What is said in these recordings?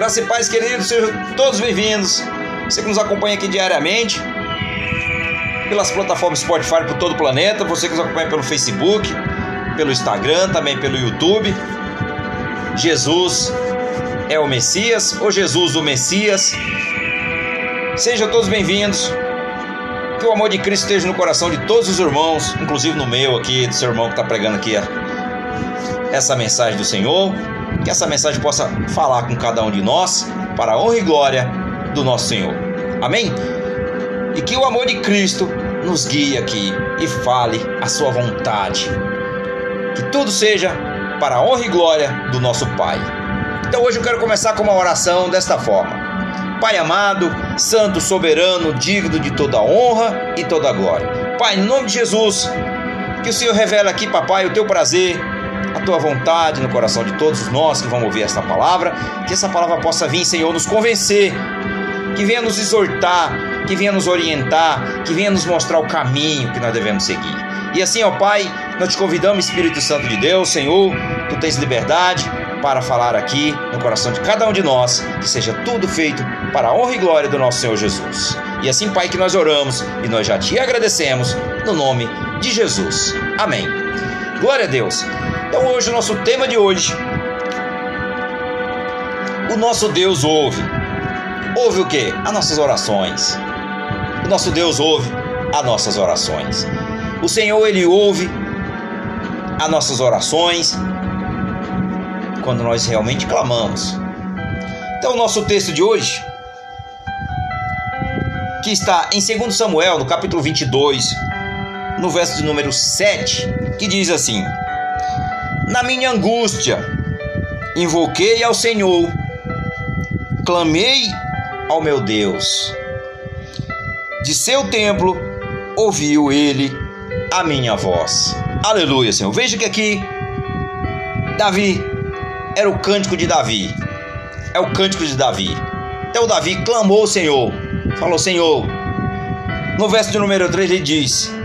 Graça e paz, queridos, sejam todos bem-vindos. Você que nos acompanha aqui diariamente, pelas plataformas Spotify por todo o planeta, você que nos acompanha pelo Facebook, pelo Instagram, também pelo YouTube. Jesus é o Messias, ou Jesus o Messias. Sejam todos bem-vindos. Que o amor de Cristo esteja no coração de todos os irmãos, inclusive no meu aqui, do seu irmão que está pregando aqui essa mensagem do Senhor. Que essa mensagem possa falar com cada um de nós para a honra e glória do nosso Senhor. Amém? E que o amor de Cristo nos guie aqui e fale a sua vontade. Que tudo seja para a honra e glória do nosso Pai. Então hoje eu quero começar com uma oração desta forma. Pai amado, santo, soberano, digno de toda honra e toda glória. Pai, em nome de Jesus, que o Senhor revele aqui, papai, o teu prazer, a tua vontade no coração de todos nós que vamos ouvir esta palavra, que essa palavra possa vir, Senhor, nos convencer, que venha nos exortar, que venha nos orientar, que venha nos mostrar o caminho que nós devemos seguir. E assim, ó Pai, nós te convidamos, Espírito Santo de Deus, Senhor, tu tens liberdade para falar aqui no coração de cada um de nós, que seja tudo feito para a honra e glória do nosso Senhor Jesus. E assim, Pai, que nós oramos e nós já te agradecemos no nome de Jesus. Amém. Glória a Deus. Então, hoje, o nosso tema de hoje. O nosso Deus ouve. Ouve o que? As nossas orações. O nosso Deus ouve as nossas orações. O Senhor, Ele ouve as nossas orações quando nós realmente clamamos. Então, o nosso texto de hoje, que está em 2 Samuel, no capítulo 22, no verso de número 7, que diz assim: Na minha angústia, invoquei ao Senhor, clamei ao meu Deus. De seu templo ouviu ele a minha voz. Aleluia, Senhor. Veja que aqui Davi era o cântico de Davi. É o cântico de Davi. Então Davi clamou ao Senhor. Falou, Senhor. No verso de número 3 ele diz: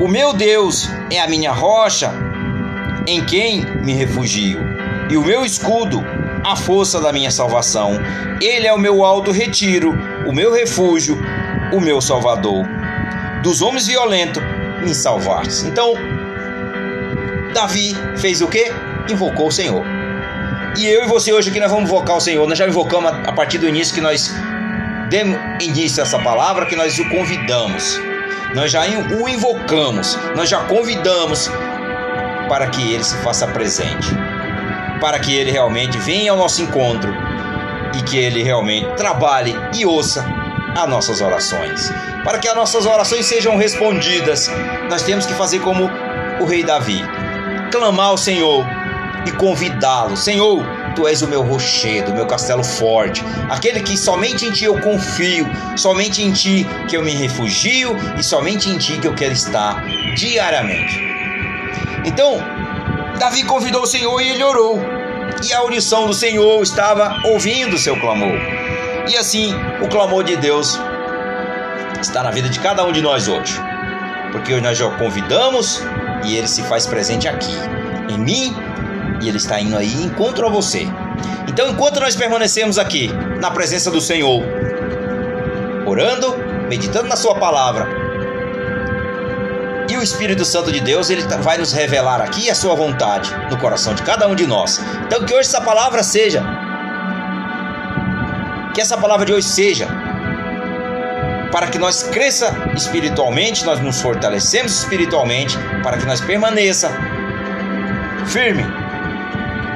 O meu Deus é a minha rocha, em quem me refugio, e o meu escudo, a força da minha salvação. Ele é o meu alto retiro, o meu refúgio, o meu salvador. Dos homens violentos me salvaste. Então, Davi fez o que? Invocou o Senhor. E eu e você hoje aqui nós vamos invocar o Senhor. Nós já invocamos a partir do início que nós demos início a essa palavra, que nós o convidamos. Nós já o invocamos, nós já convidamos para que ele se faça presente. Para que ele realmente venha ao nosso encontro e que ele realmente trabalhe e ouça as nossas orações. Para que as nossas orações sejam respondidas, nós temos que fazer como o rei Davi: clamar ao Senhor e convidá-lo. Senhor, tu és o meu rochedo, meu castelo forte, aquele que somente em ti eu confio, somente em ti que eu me refugio e somente em ti que eu quero estar diariamente. Então, Davi convidou o Senhor e ele orou. E a audição do Senhor estava ouvindo o seu clamor. E assim, o clamor de Deus está na vida de cada um de nós hoje. Porque nós já o convidamos e ele se faz presente aqui, em mim, e ele está indo aí encontro a você. Então, enquanto nós permanecemos aqui, na presença do Senhor, orando, meditando na Sua palavra, e o Espírito Santo de Deus, ele tá, vai nos revelar aqui a Sua vontade no coração de cada um de nós. Então, que hoje essa palavra seja, que essa palavra de hoje seja para que nós cresça espiritualmente, nós nos fortalecemos espiritualmente, para que nós permaneça firme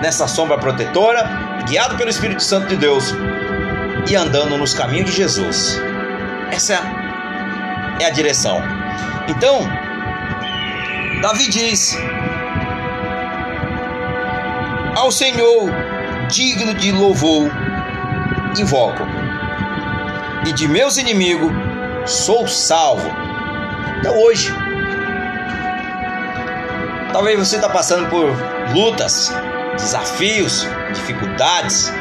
nessa sombra protetora, guiado pelo Espírito Santo de Deus e andando nos caminhos de Jesus. Essa é a direção. Então, Davi diz: Ao Senhor, digno de louvor, invoco, e de meus inimigos sou salvo. Então hoje, talvez você está passando por lutas, desafios, dificuldades.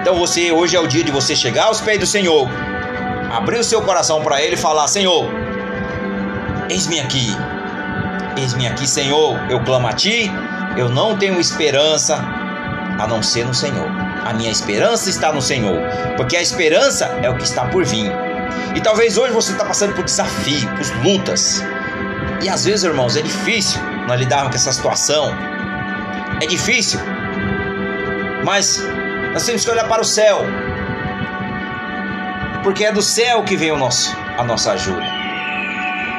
Então você hoje é o dia de você chegar aos pés do Senhor, abrir o seu coração para Ele e falar: Senhor, eis-me aqui, eis-me aqui, Senhor. Eu clamo a Ti. Eu não tenho esperança a não ser no Senhor. A minha esperança está no Senhor, porque a esperança é o que está por vir. E talvez hoje você está passando por desafios, por lutas. E às vezes, irmãos, é difícil nós lidarmos com essa situação. É difícil. Mas nós temos que olhar para o céu. Porque é do céu que vem o nosso, a nossa ajuda.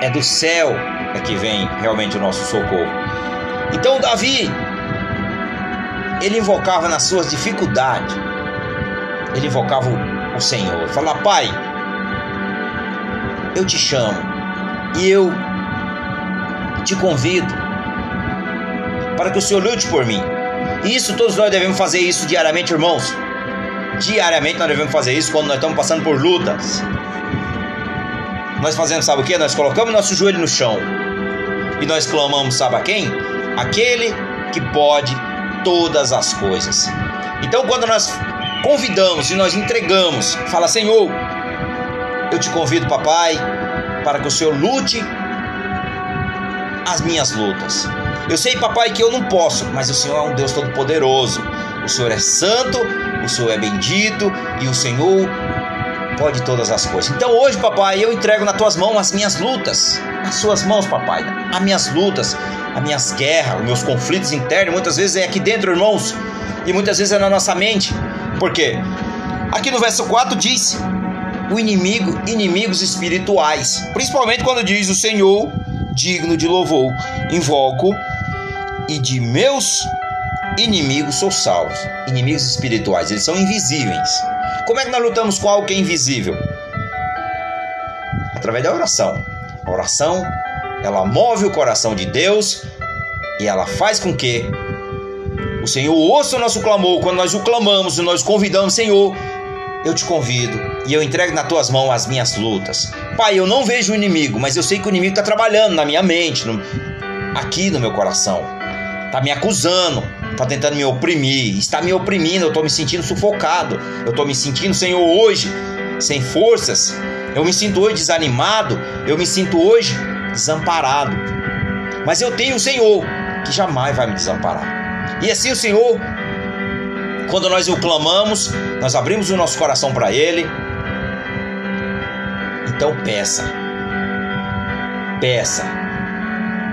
É do céu é que vem realmente o nosso socorro. Então Davi, ele invocava nas suas dificuldades, ele invocava o, o Senhor, falava: Pai, eu te chamo e eu te convido para que o Senhor lute por mim. Isso todos nós devemos fazer isso diariamente, irmãos. Diariamente nós devemos fazer isso quando nós estamos passando por lutas. Nós fazemos, sabe o que? Nós colocamos nosso joelho no chão e nós clamamos, sabe a quem? Aquele que pode todas as coisas. Então, quando nós convidamos e nós entregamos, fala: Senhor, eu te convido, papai, para que o Senhor lute as minhas lutas. Eu sei, papai, que eu não posso, mas o Senhor é um Deus todo-poderoso. O Senhor é santo, o Senhor é bendito e o Senhor pode todas as coisas. Então hoje, papai, eu entrego nas tuas mãos as minhas lutas. Nas suas mãos, papai, as minhas lutas, as minhas guerras, os meus conflitos internos, muitas vezes é aqui dentro, irmãos, e muitas vezes é na nossa mente. Por quê? Aqui no verso 4 diz: o inimigo, inimigos espirituais. Principalmente quando diz o Senhor, digno de louvor, invoco e de meus inimigos sou salvo. Inimigos espirituais, eles são invisíveis. Como é que nós lutamos com algo que é invisível? Através da oração. A oração, ela move o coração de Deus e ela faz com que o Senhor ouça o nosso clamor. Quando nós o clamamos e nós convidamos, Senhor, eu te convido e eu entrego nas tuas mãos as minhas lutas. Pai, eu não vejo o inimigo, mas eu sei que o inimigo está trabalhando na minha mente, no, aqui no meu coração. Está me acusando, está tentando me oprimir, está me oprimindo, eu estou me sentindo sufocado, eu estou me sentindo, Senhor, hoje sem forças, eu me sinto hoje desanimado, eu me sinto hoje desamparado. Mas eu tenho o Senhor que jamais vai me desamparar. E assim o Senhor, quando nós o clamamos, nós abrimos o nosso coração para Ele. Então peça, peça,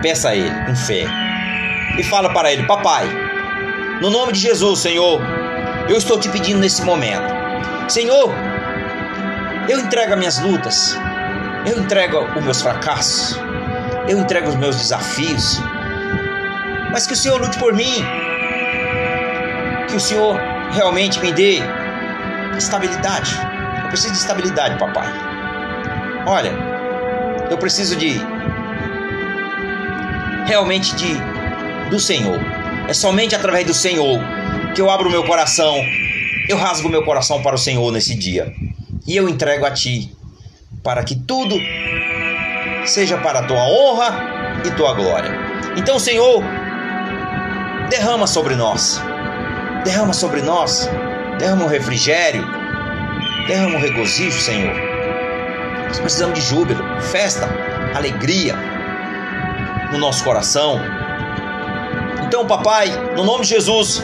peça a Ele com fé e fala para Ele: Papai, no nome de Jesus, Senhor, eu estou te pedindo nesse momento. Senhor, eu entrego as minhas lutas, eu entrego os meus fracassos, eu entrego os meus desafios, mas que o Senhor lute por mim, que o Senhor realmente me dê estabilidade. Eu preciso de estabilidade, papai. Olha, eu preciso de realmente de do Senhor. É somente através do Senhor que eu abro meu coração, eu rasgo meu coração para o Senhor nesse dia. E eu entrego a Ti, para que tudo seja para a Tua honra e Tua glória. Então, Senhor, derrama sobre nós, derrama sobre nós, derrama o refrigério, derrama o regozijo, Senhor. Nós precisamos de júbilo, festa, alegria no nosso coração então, papai, no nome de Jesus,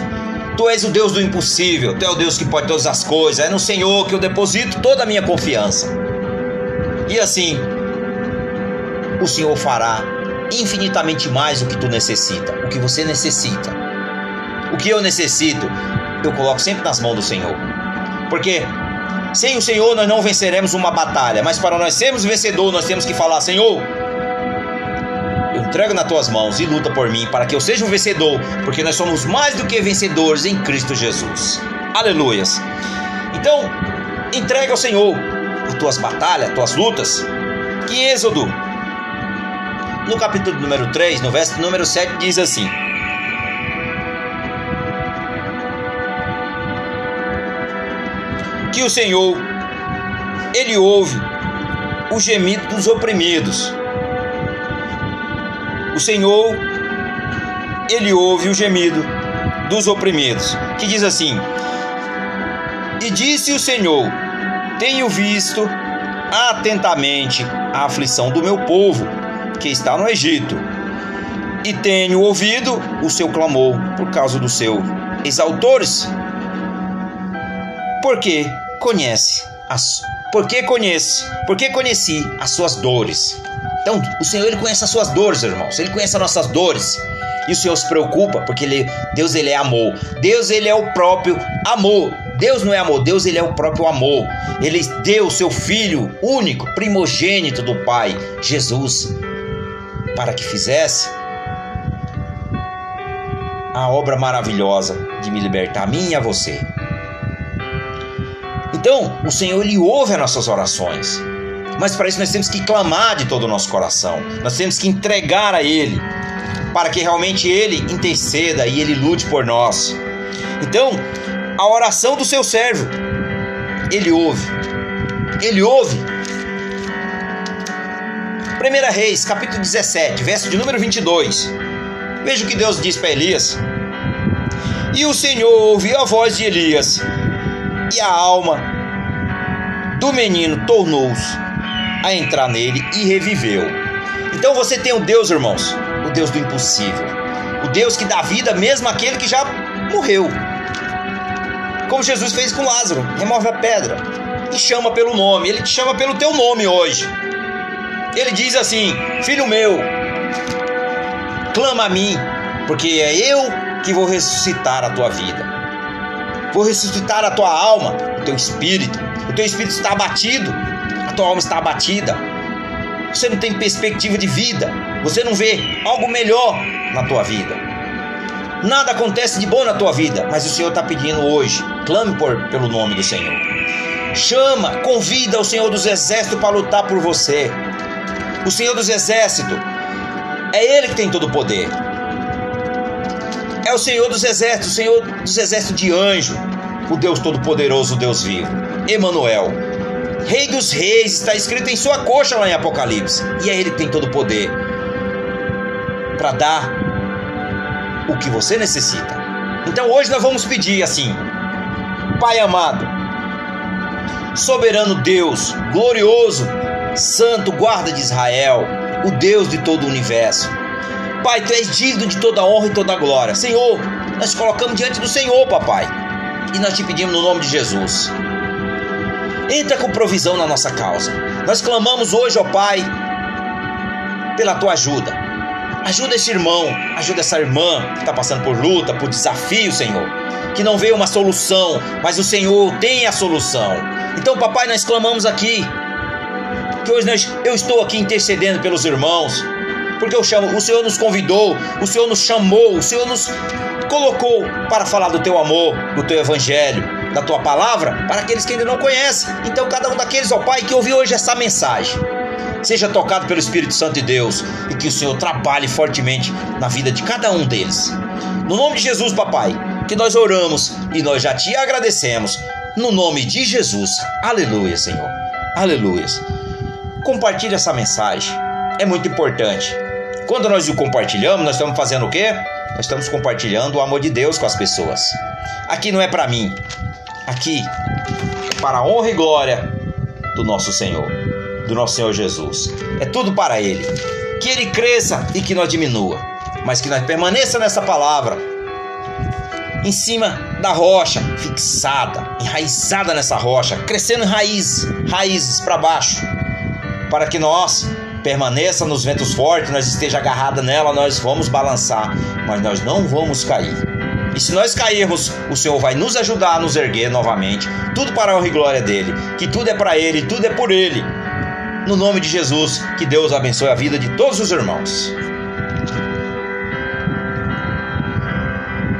tu és o Deus do impossível, tu és o Deus que pode todas as coisas. É no Senhor que eu deposito toda a minha confiança. E assim, o Senhor fará infinitamente mais o que tu necessita, o que você necessita. O que eu necessito, eu coloco sempre nas mãos do Senhor. Porque sem o Senhor nós não venceremos uma batalha, mas para nós sermos vencedor, nós temos que falar: Senhor, entrego nas tuas mãos e luta por mim para que eu seja um vencedor, porque nós somos mais do que vencedores em Cristo Jesus. Aleluias. Então, entrega ao Senhor as tuas batalhas, as tuas lutas. Que Êxodo, no capítulo número 3, no verso número 7, diz assim: Que o Senhor, Ele ouve o gemido dos oprimidos o Senhor, ele ouve o gemido dos oprimidos, que diz assim: E disse o Senhor: Tenho visto atentamente a aflição do meu povo que está no Egito, e tenho ouvido o seu clamor por causa dos seus exaltores. porque conhece as porque conhece, porque conheci as suas dores. Então, o Senhor ele conhece as suas dores, irmãos. Ele conhece as nossas dores. E o Senhor se preocupa, porque ele, Deus ele é amor. Deus ele é o próprio amor. Deus não é amor, Deus ele é o próprio amor. Ele deu o seu filho único, primogênito do Pai, Jesus, para que fizesse a obra maravilhosa de me libertar a mim e a você. Então, o Senhor ele ouve as nossas orações. Mas para isso nós temos que clamar de todo o nosso coração. Nós temos que entregar a ele para que realmente ele interceda e ele lute por nós. Então, a oração do seu servo, ele ouve. Ele ouve. 1 Reis, capítulo 17, verso de número 22. Veja o que Deus diz para Elias. E o Senhor ouviu a voz de Elias e a alma do menino tornou-se a entrar nele e reviveu. Então você tem o Deus, irmãos, o Deus do impossível, o Deus que dá vida mesmo àquele que já morreu. Como Jesus fez com Lázaro, remove a pedra e chama pelo nome. Ele te chama pelo teu nome hoje. Ele diz assim: Filho meu, clama a mim, porque é eu que vou ressuscitar a tua vida. Vou ressuscitar a tua alma, o teu espírito. O teu espírito está abatido, tua alma está abatida. Você não tem perspectiva de vida. Você não vê algo melhor na tua vida. Nada acontece de bom na tua vida, mas o Senhor está pedindo hoje. Clame por, pelo nome do Senhor. Chama, convida o Senhor dos Exércitos para lutar por você. O Senhor dos Exércitos é Ele que tem todo o poder é o Senhor dos exércitos, o Senhor dos exércitos de anjo, o Deus Todo-Poderoso, o Deus vivo. Emanuel, Rei dos Reis, está escrito em sua coxa lá em Apocalipse. E é Ele tem todo o poder para dar o que você necessita. Então hoje nós vamos pedir assim: Pai amado, soberano Deus, glorioso, santo guarda de Israel, o Deus de todo o universo. Pai, tu és digno de toda honra e toda glória. Senhor, nós colocamos diante do Senhor, papai. E nós te pedimos no nome de Jesus. Entra com provisão na nossa causa. Nós clamamos hoje, ó Pai, pela tua ajuda. Ajuda esse irmão, ajuda essa irmã que está passando por luta, por desafio, Senhor. Que não veio uma solução, mas o Senhor tem a solução. Então, papai, nós clamamos aqui. Que hoje nós, eu estou aqui intercedendo pelos irmãos porque o Senhor nos convidou, o Senhor nos chamou, o Senhor nos colocou para falar do teu amor, do teu evangelho, da tua palavra, para aqueles que ainda não conhecem. Então, cada um daqueles, ó Pai, que ouviu hoje essa mensagem, seja tocado pelo Espírito Santo de Deus e que o Senhor trabalhe fortemente na vida de cada um deles. No nome de Jesus, papai, que nós oramos e nós já te agradecemos. No nome de Jesus. Aleluia, Senhor. Aleluia. Compartilhe essa mensagem. É muito importante. Quando nós o compartilhamos, nós estamos fazendo o quê? Nós estamos compartilhando o amor de Deus com as pessoas. Aqui não é para mim. Aqui para a honra e glória do nosso Senhor, do nosso Senhor Jesus. É tudo para ele. Que ele cresça e que nós diminua, mas que nós permaneça nessa palavra em cima da rocha, fixada, enraizada nessa rocha, crescendo em raiz, raízes para baixo, para que nós permaneça nos ventos fortes, nós esteja agarrada nela, nós vamos balançar, mas nós não vamos cair. E se nós cairmos, o Senhor vai nos ajudar a nos erguer novamente. Tudo para a honra e glória dele. Que tudo é para ele, tudo é por ele. No nome de Jesus, que Deus abençoe a vida de todos os irmãos.